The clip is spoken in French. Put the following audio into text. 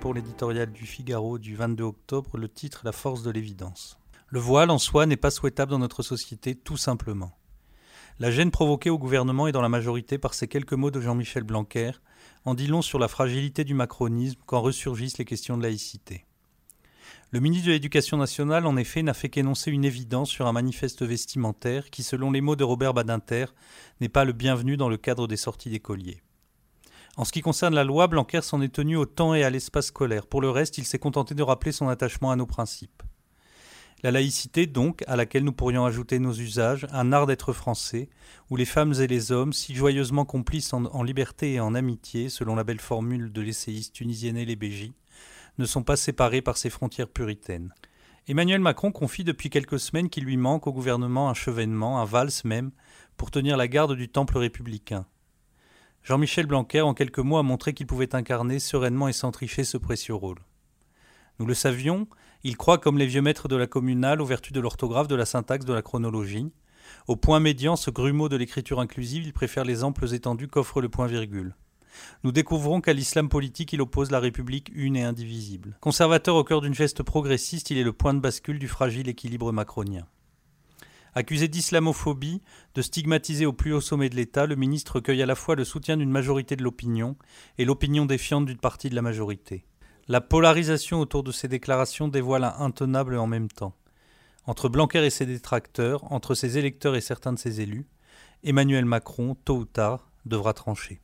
Pour l'éditorial du Figaro du 22 octobre, le titre La force de l'évidence. Le voile en soi n'est pas souhaitable dans notre société, tout simplement. La gêne provoquée au gouvernement et dans la majorité par ces quelques mots de Jean-Michel Blanquer en dit long sur la fragilité du macronisme quand ressurgissent les questions de laïcité. Le ministre de l'Éducation nationale, en effet, n'a fait qu'énoncer une évidence sur un manifeste vestimentaire qui, selon les mots de Robert Badinter, n'est pas le bienvenu dans le cadre des sorties d'écoliers. En ce qui concerne la loi, Blanquer s'en est tenu au temps et à l'espace scolaire. Pour le reste, il s'est contenté de rappeler son attachement à nos principes. La laïcité, donc, à laquelle nous pourrions ajouter nos usages, un art d'être français, où les femmes et les hommes, si joyeusement complices en, liberté et en amitié, selon la belle formule de l'essayiste tunisienne Béji, ne sont pas séparés par ces frontières puritaines. Emmanuel Macron confie depuis quelques semaines qu'il lui manque au gouvernement un chevènement, un valse même, pour tenir la garde du temple républicain. Jean-Michel Blanquer, en quelques mots, a montré qu'il pouvait incarner sereinement et sans tricher ce précieux rôle. Nous le savions, il croit comme les vieux maîtres de la communale aux vertus de l'orthographe, de la syntaxe, de la chronologie. Au point médian, ce grumeau de l'écriture inclusive, il préfère les amples étendues qu'offre le point-virgule. Nous découvrons qu'à l'islam politique, il oppose la République une et indivisible. Conservateur au cœur d'une geste progressiste, il est le point de bascule du fragile équilibre macronien. Accusé d'islamophobie, de stigmatiser au plus haut sommet de l'État, le ministre recueille à la fois le soutien d'une majorité de l'opinion et l'opinion défiante d'une partie de la majorité. La polarisation autour de ces déclarations dévoile un intenable en même temps. Entre Blanquer et ses détracteurs, entre ses électeurs et certains de ses élus, Emmanuel Macron, tôt ou tard, devra trancher.